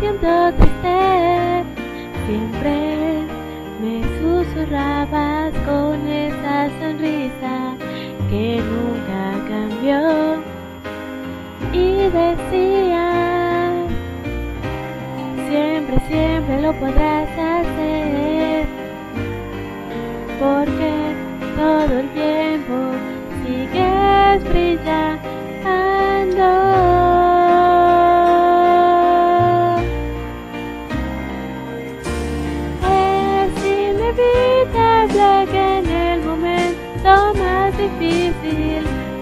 siento triste, siempre me susurrabas con esa sonrisa que nunca cambió. Y decías, siempre, siempre lo podrás hacer, porque todo el tiempo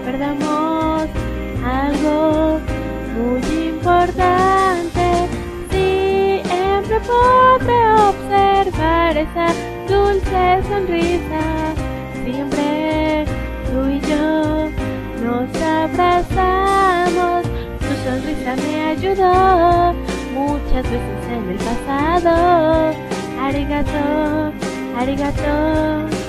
perdamos algo muy importante. Siempre podré observar esa dulce sonrisa. Siempre tú y yo nos abrazamos. Tu sonrisa me ayudó muchas veces en el pasado. Arigato, arigato.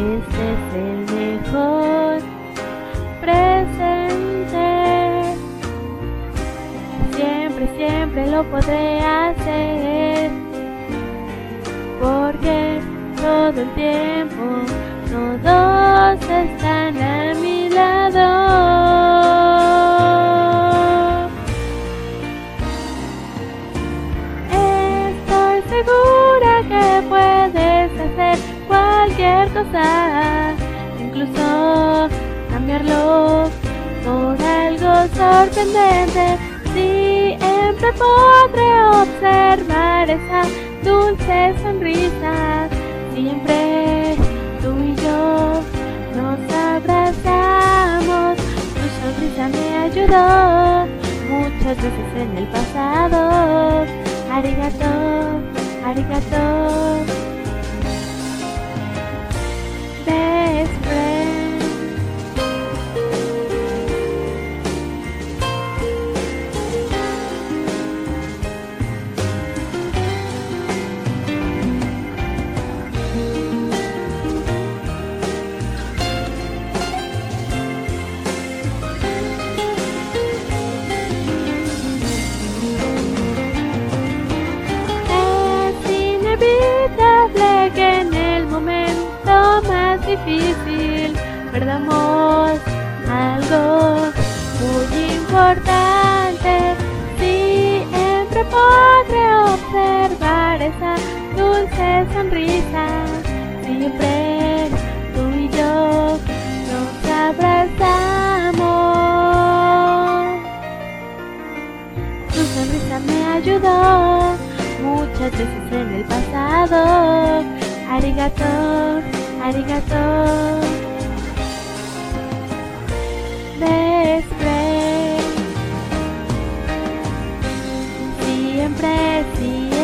Este es el mejor presente. Siempre, siempre lo podré hacer porque todo el tiempo todos están a mi lado. Estoy segura que cualquier incluso cambiarlo por algo sorprendente. Siempre podré observar esa dulce sonrisa. Siempre tú y yo nos abrazamos. Tu sonrisa me ayudó muchas veces en el pasado. Arigato, arigato. Difícil perdamos algo muy importante. Siempre podré observar esa dulce sonrisa. Siempre tú y yo nos abrazamos. Tu sonrisa me ayudó muchas veces en el pasado. Arigato, arigato. Best. Siempre, siempre.